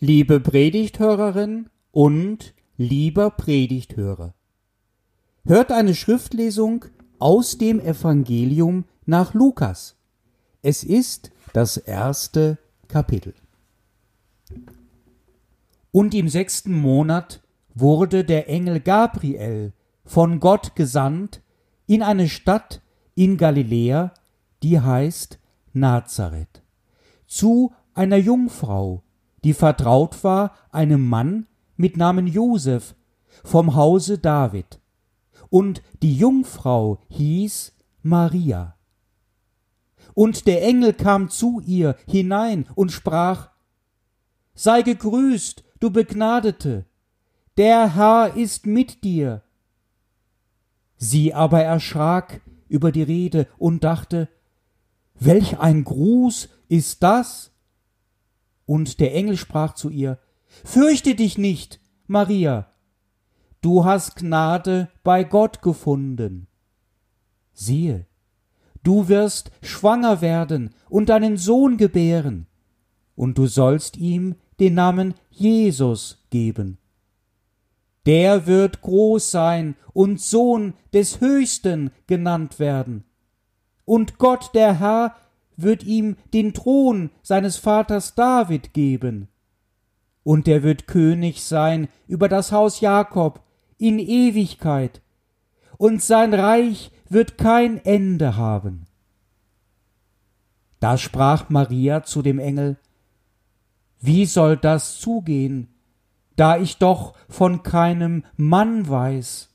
Liebe Predigthörerin und lieber Predigthörer, hört eine Schriftlesung aus dem Evangelium nach Lukas. Es ist das erste Kapitel. Und im sechsten Monat wurde der Engel Gabriel von Gott gesandt in eine Stadt in Galiläa, die heißt Nazareth, zu einer Jungfrau, die vertraut war einem Mann mit Namen Josef vom Hause David. Und die Jungfrau hieß Maria. Und der Engel kam zu ihr hinein und sprach, Sei gegrüßt, du Begnadete, der Herr ist mit dir. Sie aber erschrak über die Rede und dachte, Welch ein Gruß ist das? Und der Engel sprach zu ihr, Fürchte dich nicht, Maria, du hast Gnade bei Gott gefunden. Siehe, du wirst schwanger werden und einen Sohn gebären, und du sollst ihm den Namen Jesus geben. Der wird groß sein und Sohn des Höchsten genannt werden. Und Gott der Herr wird ihm den Thron seines Vaters David geben. Und er wird König sein über das Haus Jakob in Ewigkeit, und sein Reich wird kein Ende haben. Da sprach Maria zu dem Engel, Wie soll das zugehen, da ich doch von keinem Mann weiß?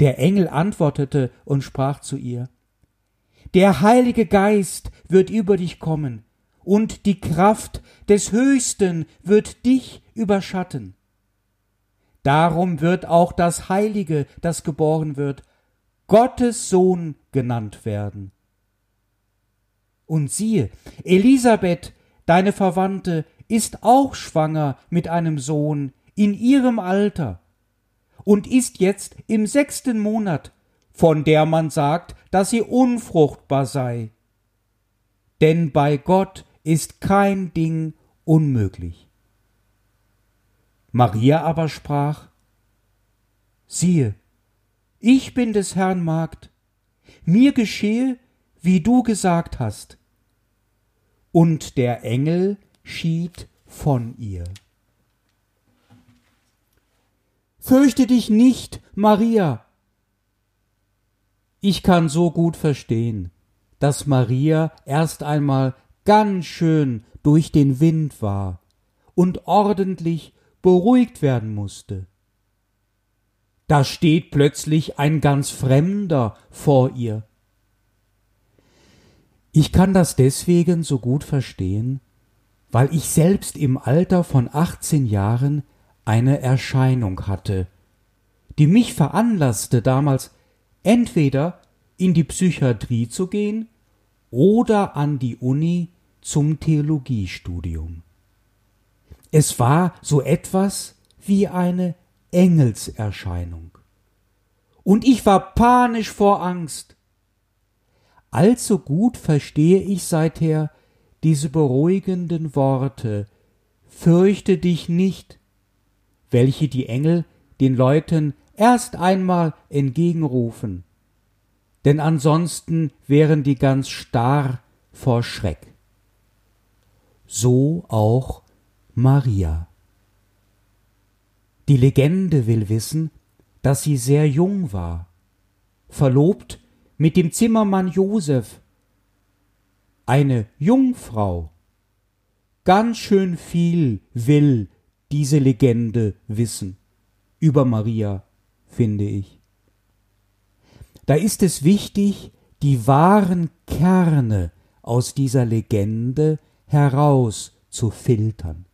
Der Engel antwortete und sprach zu ihr, der Heilige Geist wird über dich kommen, und die Kraft des Höchsten wird dich überschatten. Darum wird auch das Heilige, das geboren wird, Gottes Sohn genannt werden. Und siehe, Elisabeth, deine Verwandte, ist auch schwanger mit einem Sohn in ihrem Alter und ist jetzt im sechsten Monat von der man sagt, dass sie unfruchtbar sei. Denn bei Gott ist kein Ding unmöglich. Maria aber sprach, siehe, ich bin des Herrn Magd, mir geschehe, wie du gesagt hast. Und der Engel schied von ihr. Fürchte dich nicht, Maria, ich kann so gut verstehen, dass Maria erst einmal ganz schön durch den Wind war und ordentlich beruhigt werden musste. Da steht plötzlich ein ganz Fremder vor ihr. Ich kann das deswegen so gut verstehen, weil ich selbst im Alter von achtzehn Jahren eine Erscheinung hatte, die mich veranlasste, damals entweder in die Psychiatrie zu gehen oder an die Uni zum Theologiestudium. Es war so etwas wie eine Engelserscheinung. Und ich war panisch vor Angst. Allzu gut verstehe ich seither diese beruhigenden Worte Fürchte dich nicht, welche die Engel den Leuten erst einmal entgegenrufen, denn ansonsten wären die ganz starr vor Schreck. So auch Maria. Die Legende will wissen, dass sie sehr jung war, verlobt mit dem Zimmermann Josef, eine Jungfrau. Ganz schön viel will diese Legende wissen über Maria finde ich. Da ist es wichtig, die wahren Kerne aus dieser Legende heraus zu filtern.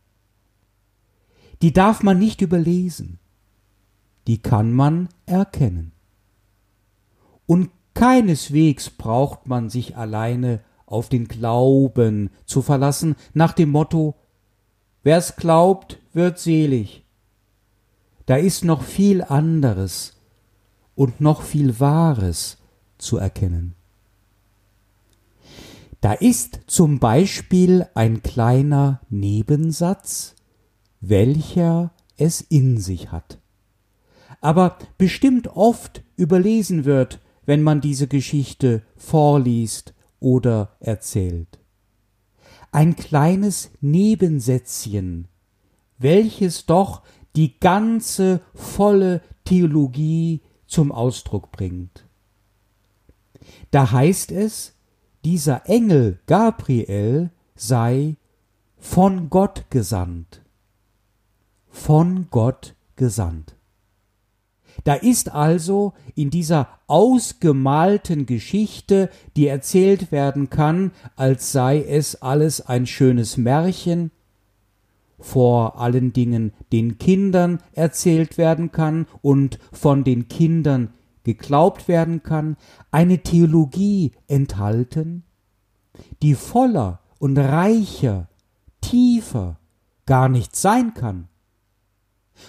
Die darf man nicht überlesen, die kann man erkennen. Und keineswegs braucht man sich alleine auf den Glauben zu verlassen, nach dem Motto Wer's glaubt, wird selig da ist noch viel anderes und noch viel Wahres zu erkennen. Da ist zum Beispiel ein kleiner Nebensatz, welcher es in sich hat. Aber bestimmt oft überlesen wird, wenn man diese Geschichte vorliest oder erzählt. Ein kleines Nebensätzchen, welches doch die ganze volle Theologie zum Ausdruck bringt. Da heißt es, dieser Engel Gabriel sei von Gott gesandt. Von Gott gesandt. Da ist also in dieser ausgemalten Geschichte, die erzählt werden kann, als sei es alles ein schönes Märchen, vor allen Dingen den Kindern erzählt werden kann und von den Kindern geglaubt werden kann, eine Theologie enthalten, die voller und reicher, tiefer gar nicht sein kann.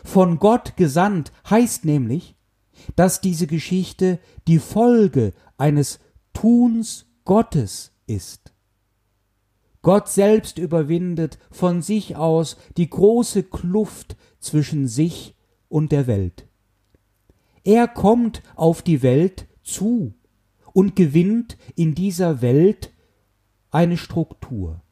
Von Gott gesandt heißt nämlich, dass diese Geschichte die Folge eines Tuns Gottes ist. Gott selbst überwindet von sich aus die große Kluft zwischen sich und der Welt. Er kommt auf die Welt zu und gewinnt in dieser Welt eine Struktur.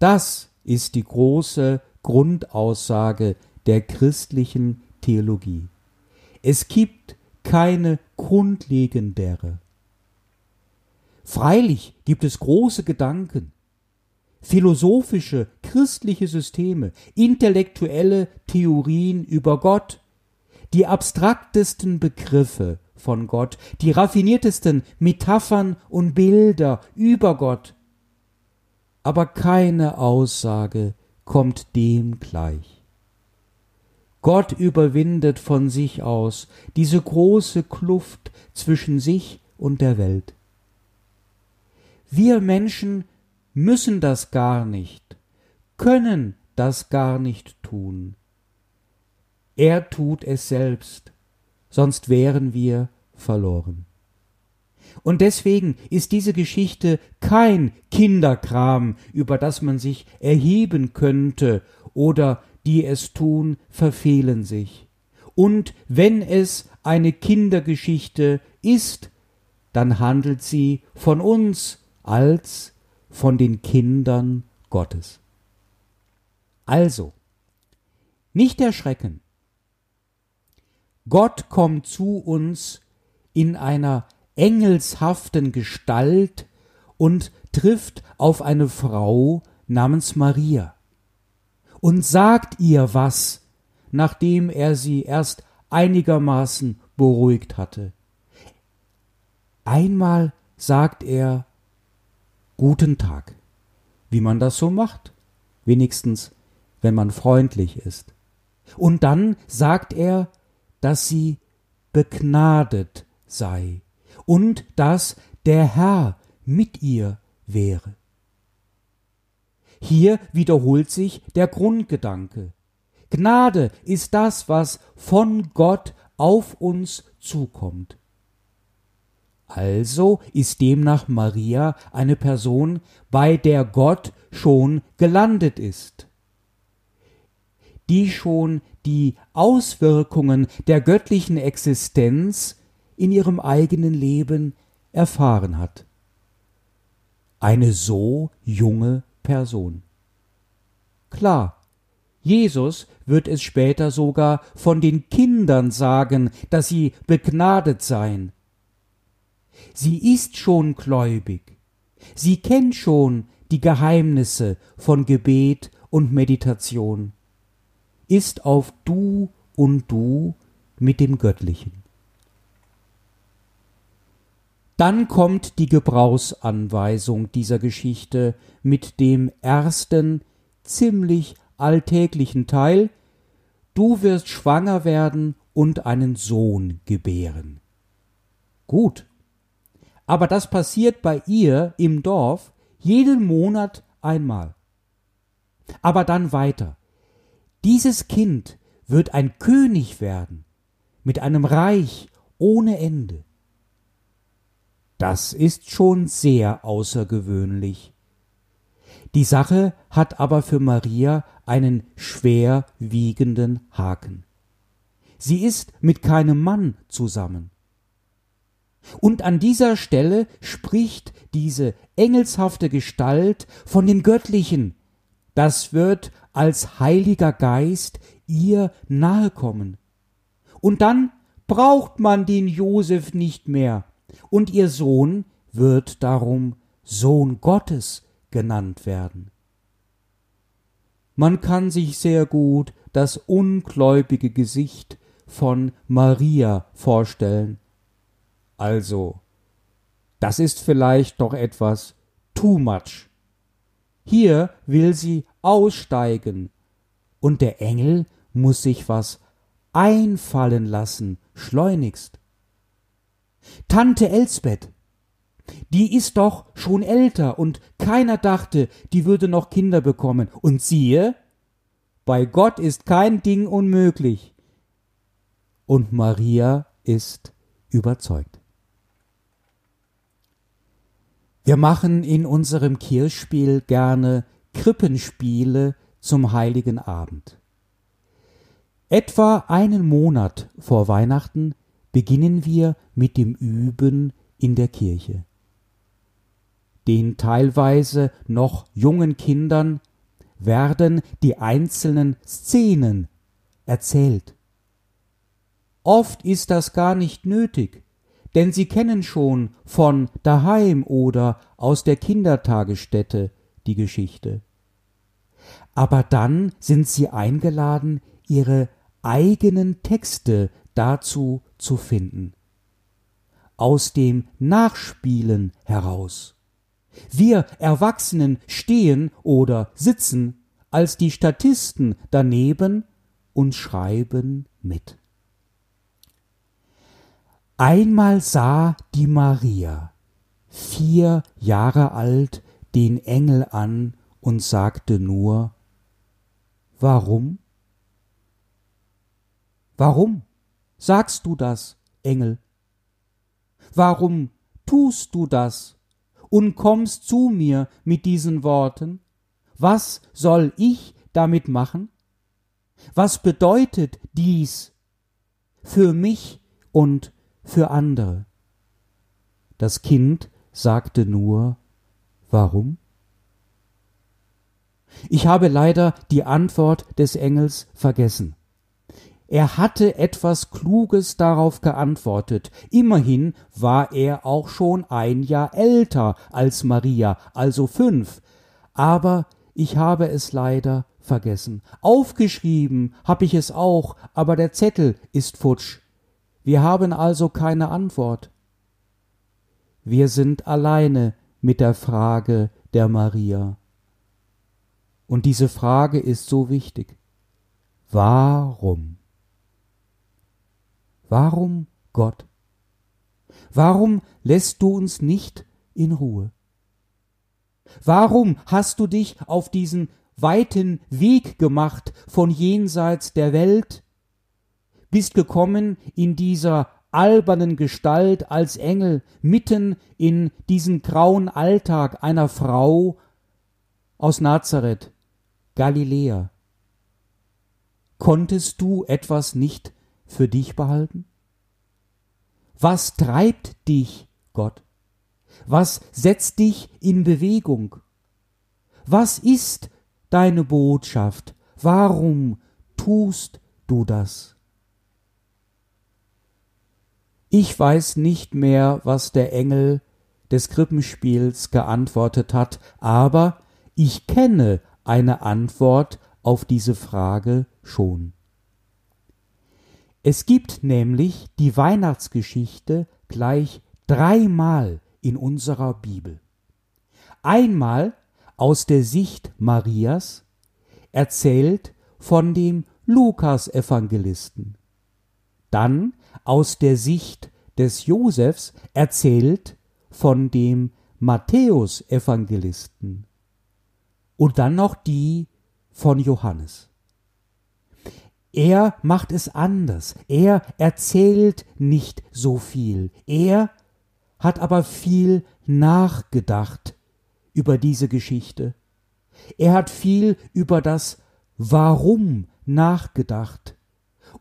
Das ist die große Grundaussage der christlichen Theologie. Es gibt keine grundlegendere. Freilich gibt es große Gedanken, philosophische, christliche Systeme, intellektuelle Theorien über Gott, die abstraktesten Begriffe von Gott, die raffiniertesten Metaphern und Bilder über Gott. Aber keine Aussage kommt dem gleich. Gott überwindet von sich aus diese große Kluft zwischen sich und der Welt. Wir Menschen müssen das gar nicht, können das gar nicht tun. Er tut es selbst, sonst wären wir verloren. Und deswegen ist diese Geschichte kein Kinderkram, über das man sich erheben könnte, oder die es tun, verfehlen sich. Und wenn es eine Kindergeschichte ist, dann handelt sie von uns als von den Kindern Gottes. Also, nicht erschrecken. Gott kommt zu uns in einer engelshaften Gestalt und trifft auf eine Frau namens Maria und sagt ihr was, nachdem er sie erst einigermaßen beruhigt hatte. Einmal sagt er Guten Tag, wie man das so macht, wenigstens wenn man freundlich ist. Und dann sagt er, dass sie begnadet sei und dass der Herr mit ihr wäre. Hier wiederholt sich der Grundgedanke. Gnade ist das, was von Gott auf uns zukommt. Also ist demnach Maria eine Person, bei der Gott schon gelandet ist, die schon die Auswirkungen der göttlichen Existenz in ihrem eigenen Leben erfahren hat. Eine so junge Person. Klar, Jesus wird es später sogar von den Kindern sagen, dass sie begnadet seien, Sie ist schon gläubig. Sie kennt schon die Geheimnisse von Gebet und Meditation, ist auf Du und Du mit dem Göttlichen. Dann kommt die Gebrauchsanweisung dieser Geschichte mit dem ersten, ziemlich alltäglichen Teil Du wirst schwanger werden und einen Sohn gebären. Gut, aber das passiert bei ihr im Dorf jeden Monat einmal. Aber dann weiter. Dieses Kind wird ein König werden, mit einem Reich ohne Ende. Das ist schon sehr außergewöhnlich. Die Sache hat aber für Maria einen schwer wiegenden Haken. Sie ist mit keinem Mann zusammen. Und an dieser Stelle spricht diese engelshafte Gestalt von dem Göttlichen. Das wird als Heiliger Geist ihr nahe kommen. Und dann braucht man den Josef nicht mehr, und ihr Sohn wird darum Sohn Gottes genannt werden. Man kann sich sehr gut das ungläubige Gesicht von Maria vorstellen. Also, das ist vielleicht doch etwas too much. Hier will sie aussteigen, und der Engel muss sich was einfallen lassen, schleunigst. Tante Elsbeth, die ist doch schon älter und keiner dachte, die würde noch Kinder bekommen. Und siehe, bei Gott ist kein Ding unmöglich. Und Maria ist überzeugt. Wir machen in unserem Kirchspiel gerne Krippenspiele zum heiligen Abend. Etwa einen Monat vor Weihnachten beginnen wir mit dem Üben in der Kirche. Den teilweise noch jungen Kindern werden die einzelnen Szenen erzählt. Oft ist das gar nicht nötig, denn sie kennen schon von daheim oder aus der Kindertagesstätte die Geschichte. Aber dann sind sie eingeladen, ihre eigenen Texte dazu zu finden. Aus dem Nachspielen heraus. Wir Erwachsenen stehen oder sitzen als die Statisten daneben und schreiben mit. Einmal sah die Maria, vier Jahre alt, den Engel an und sagte nur Warum? Warum sagst du das, Engel? Warum tust du das und kommst zu mir mit diesen Worten? Was soll ich damit machen? Was bedeutet dies für mich und für andere? Das Kind sagte nur Warum? Ich habe leider die Antwort des Engels vergessen. Er hatte etwas Kluges darauf geantwortet. Immerhin war er auch schon ein Jahr älter als Maria, also fünf. Aber ich habe es leider vergessen. Aufgeschrieben habe ich es auch, aber der Zettel ist futsch. Wir haben also keine Antwort. Wir sind alleine mit der Frage der Maria. Und diese Frage ist so wichtig. Warum? Warum Gott? Warum lässt du uns nicht in Ruhe? Warum hast du dich auf diesen weiten Weg gemacht von jenseits der Welt, bist gekommen in dieser albernen Gestalt als Engel mitten in diesen grauen Alltag einer Frau aus Nazareth, Galiläa. Konntest du etwas nicht für dich behalten? Was treibt dich, Gott? Was setzt dich in Bewegung? Was ist deine Botschaft? Warum tust du das? Ich weiß nicht mehr, was der Engel des Krippenspiels geantwortet hat, aber ich kenne eine Antwort auf diese Frage schon. Es gibt nämlich die Weihnachtsgeschichte gleich dreimal in unserer Bibel. Einmal aus der Sicht Marias, erzählt von dem Lukas-Evangelisten. Dann aus der Sicht des Josefs, erzählt von dem Matthäus-Evangelisten. Und dann noch die von Johannes. Er macht es anders. Er erzählt nicht so viel. Er hat aber viel nachgedacht über diese Geschichte. Er hat viel über das Warum nachgedacht.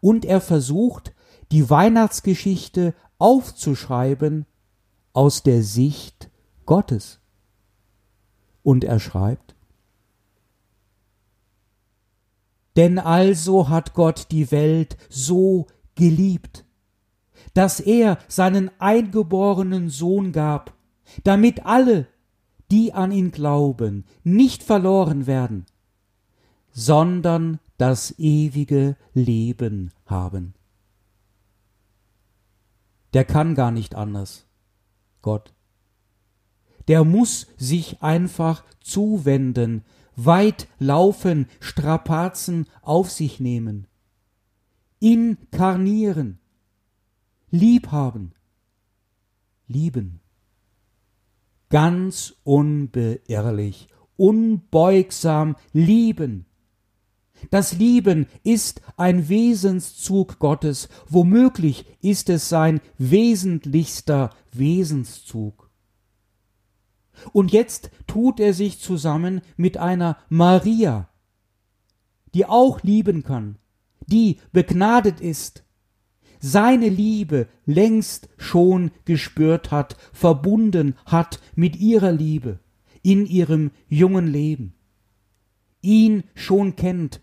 Und er versucht, die Weihnachtsgeschichte aufzuschreiben aus der Sicht Gottes. Und er schreibt, Denn also hat Gott die Welt so geliebt, dass er seinen eingeborenen Sohn gab, damit alle, die an ihn glauben, nicht verloren werden, sondern das ewige Leben haben. Der kann gar nicht anders, Gott. Der muss sich einfach zuwenden, weit laufen, Strapazen auf sich nehmen, inkarnieren, liebhaben, lieben. Ganz unbeirrlich, unbeugsam lieben. Das Lieben ist ein Wesenszug Gottes, womöglich ist es sein wesentlichster Wesenszug. Und jetzt tut er sich zusammen mit einer Maria, die auch lieben kann, die begnadet ist, seine Liebe längst schon gespürt hat, verbunden hat mit ihrer Liebe in ihrem jungen Leben, ihn schon kennt,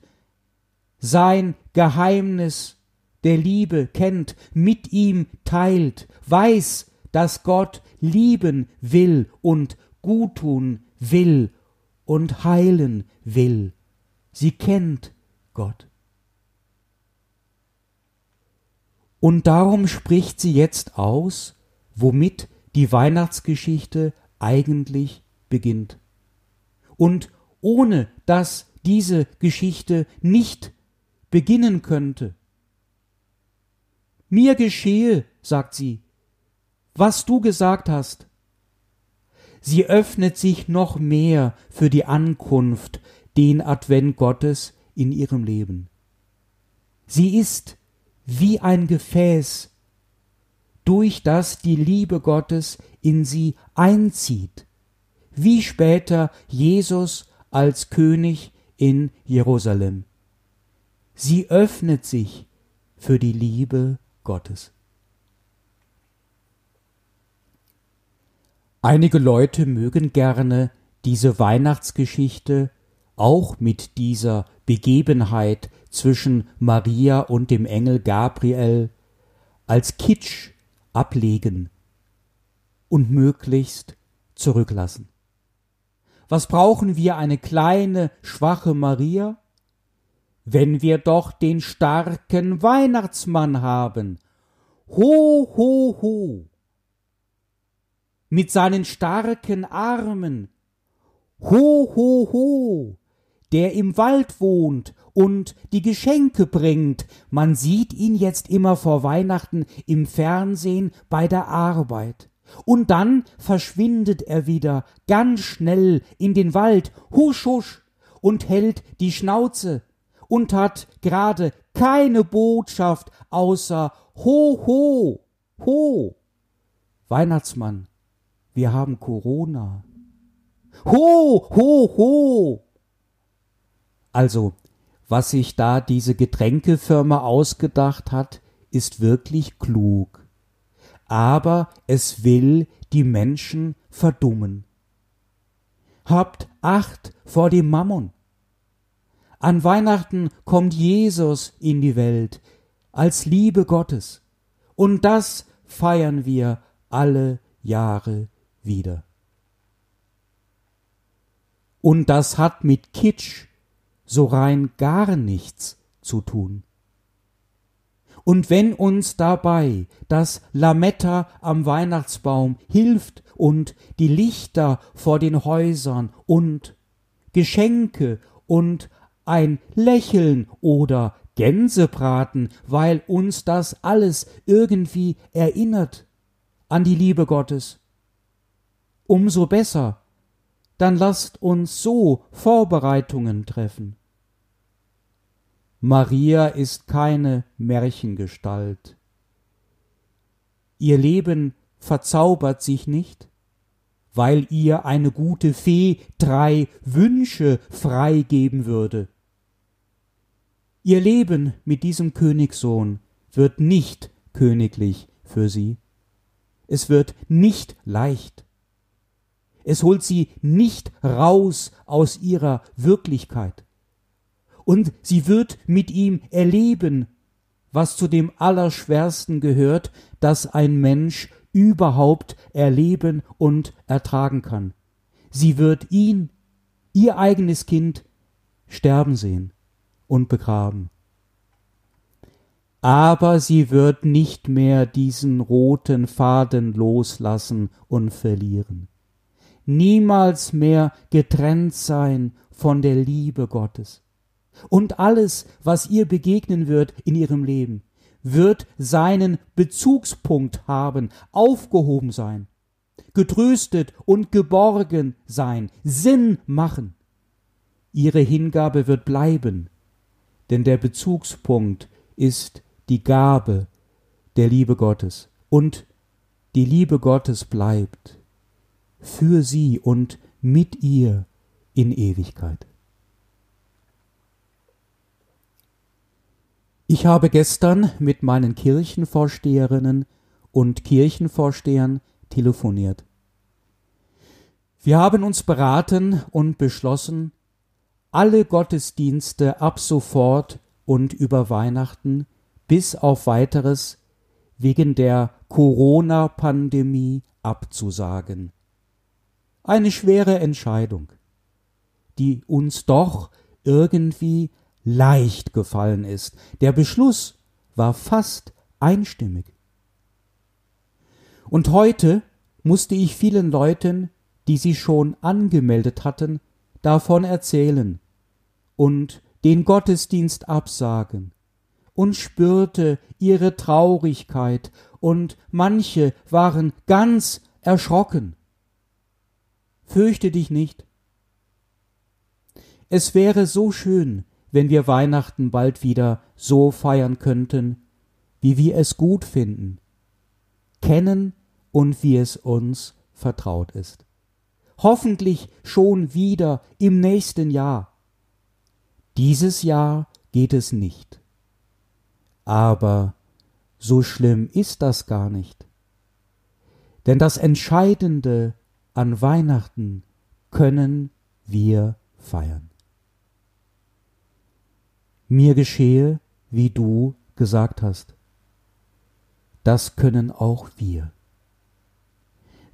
sein Geheimnis der Liebe kennt, mit ihm teilt, weiß, dass Gott lieben will und guttun will und heilen will. Sie kennt Gott. Und darum spricht sie jetzt aus, womit die Weihnachtsgeschichte eigentlich beginnt. Und ohne dass diese Geschichte nicht beginnen könnte. Mir geschehe, sagt sie, was du gesagt hast. Sie öffnet sich noch mehr für die Ankunft, den Advent Gottes in ihrem Leben. Sie ist wie ein Gefäß, durch das die Liebe Gottes in sie einzieht, wie später Jesus als König in Jerusalem. Sie öffnet sich für die Liebe Gottes. Einige Leute mögen gerne diese Weihnachtsgeschichte auch mit dieser Begebenheit zwischen Maria und dem Engel Gabriel als Kitsch ablegen und möglichst zurücklassen. Was brauchen wir eine kleine, schwache Maria? Wenn wir doch den starken Weihnachtsmann haben. Ho, ho, ho mit seinen starken Armen. Ho, ho, ho, der im Wald wohnt und die Geschenke bringt. Man sieht ihn jetzt immer vor Weihnachten im Fernsehen bei der Arbeit. Und dann verschwindet er wieder ganz schnell in den Wald, husch, husch, und hält die Schnauze und hat gerade keine Botschaft außer Ho, ho, ho. Weihnachtsmann, wir haben Corona. Ho, ho, ho. Also, was sich da diese Getränkefirma ausgedacht hat, ist wirklich klug. Aber es will die Menschen verdummen. Habt Acht vor dem Mammon. An Weihnachten kommt Jesus in die Welt als Liebe Gottes. Und das feiern wir alle Jahre wieder. Und das hat mit Kitsch so rein gar nichts zu tun. Und wenn uns dabei das Lametta am Weihnachtsbaum hilft und die Lichter vor den Häusern und Geschenke und ein Lächeln oder Gänsebraten, weil uns das alles irgendwie erinnert an die Liebe Gottes, umso besser. Dann lasst uns so Vorbereitungen treffen. Maria ist keine Märchengestalt. Ihr Leben verzaubert sich nicht, weil ihr eine gute Fee drei Wünsche freigeben würde. Ihr Leben mit diesem Königssohn wird nicht königlich für sie. Es wird nicht leicht. Es holt sie nicht raus aus ihrer Wirklichkeit. Und sie wird mit ihm erleben, was zu dem Allerschwersten gehört, das ein Mensch überhaupt erleben und ertragen kann. Sie wird ihn, ihr eigenes Kind, sterben sehen und begraben. Aber sie wird nicht mehr diesen roten Faden loslassen und verlieren. Niemals mehr getrennt sein von der Liebe Gottes. Und alles, was ihr begegnen wird in ihrem Leben, wird seinen Bezugspunkt haben, aufgehoben sein, getröstet und geborgen sein, Sinn machen. Ihre Hingabe wird bleiben, denn der Bezugspunkt ist die Gabe der Liebe Gottes und die Liebe Gottes bleibt für sie und mit ihr in Ewigkeit. Ich habe gestern mit meinen Kirchenvorsteherinnen und Kirchenvorstehern telefoniert. Wir haben uns beraten und beschlossen, alle Gottesdienste ab sofort und über Weihnachten bis auf weiteres wegen der Corona-Pandemie abzusagen. Eine schwere Entscheidung, die uns doch irgendwie leicht gefallen ist. Der Beschluss war fast einstimmig. Und heute musste ich vielen Leuten, die sie schon angemeldet hatten, davon erzählen und den Gottesdienst absagen und spürte ihre Traurigkeit und manche waren ganz erschrocken. Fürchte dich nicht. Es wäre so schön, wenn wir Weihnachten bald wieder so feiern könnten, wie wir es gut finden, kennen und wie es uns vertraut ist. Hoffentlich schon wieder im nächsten Jahr. Dieses Jahr geht es nicht. Aber so schlimm ist das gar nicht. Denn das Entscheidende an Weihnachten können wir feiern mir geschehe, wie du gesagt hast. Das können auch wir.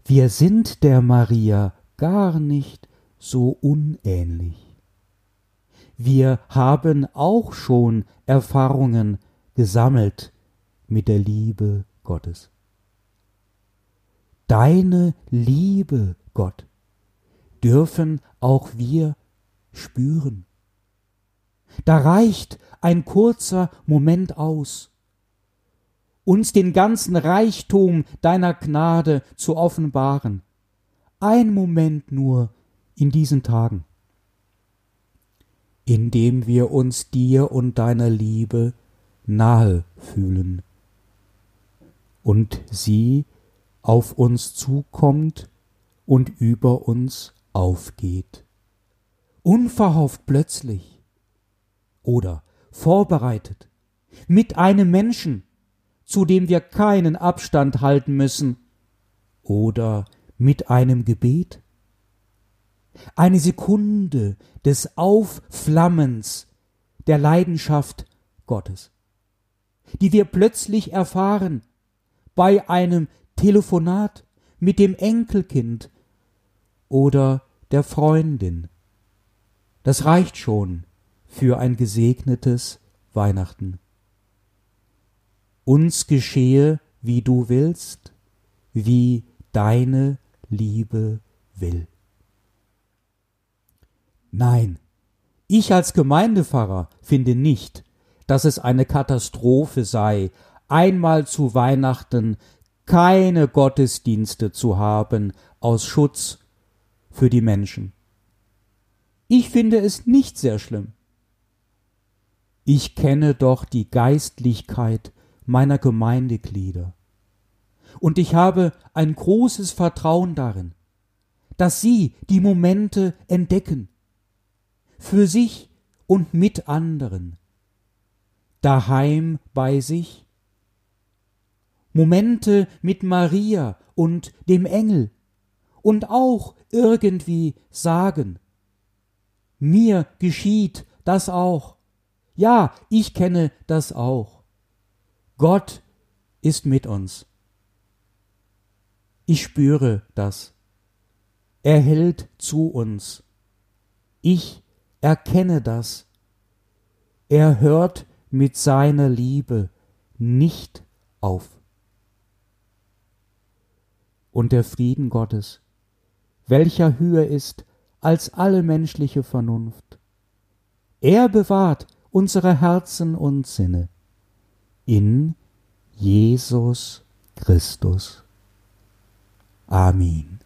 Wir sind der Maria gar nicht so unähnlich. Wir haben auch schon Erfahrungen gesammelt mit der Liebe Gottes. Deine Liebe, Gott, dürfen auch wir spüren. Da reicht ein kurzer Moment aus, uns den ganzen Reichtum deiner Gnade zu offenbaren. Ein Moment nur in diesen Tagen, indem wir uns dir und deiner Liebe nahe fühlen und sie auf uns zukommt und über uns aufgeht. Unverhofft plötzlich oder vorbereitet mit einem Menschen, zu dem wir keinen Abstand halten müssen, oder mit einem Gebet? Eine Sekunde des Aufflammens der Leidenschaft Gottes, die wir plötzlich erfahren bei einem Telefonat mit dem Enkelkind oder der Freundin. Das reicht schon, für ein gesegnetes Weihnachten. Uns geschehe, wie du willst, wie deine Liebe will. Nein, ich als Gemeindepfarrer finde nicht, dass es eine Katastrophe sei, einmal zu Weihnachten keine Gottesdienste zu haben aus Schutz für die Menschen. Ich finde es nicht sehr schlimm ich kenne doch die Geistlichkeit meiner Gemeindeglieder. Und ich habe ein großes Vertrauen darin, dass Sie die Momente entdecken, für sich und mit anderen, daheim bei sich, Momente mit Maria und dem Engel und auch irgendwie sagen, mir geschieht das auch. Ja, ich kenne das auch. Gott ist mit uns. Ich spüre das. Er hält zu uns. Ich erkenne das. Er hört mit seiner Liebe nicht auf. Und der Frieden Gottes, welcher höher ist als alle menschliche Vernunft, er bewahrt unsere Herzen und Sinne in Jesus Christus. Amen.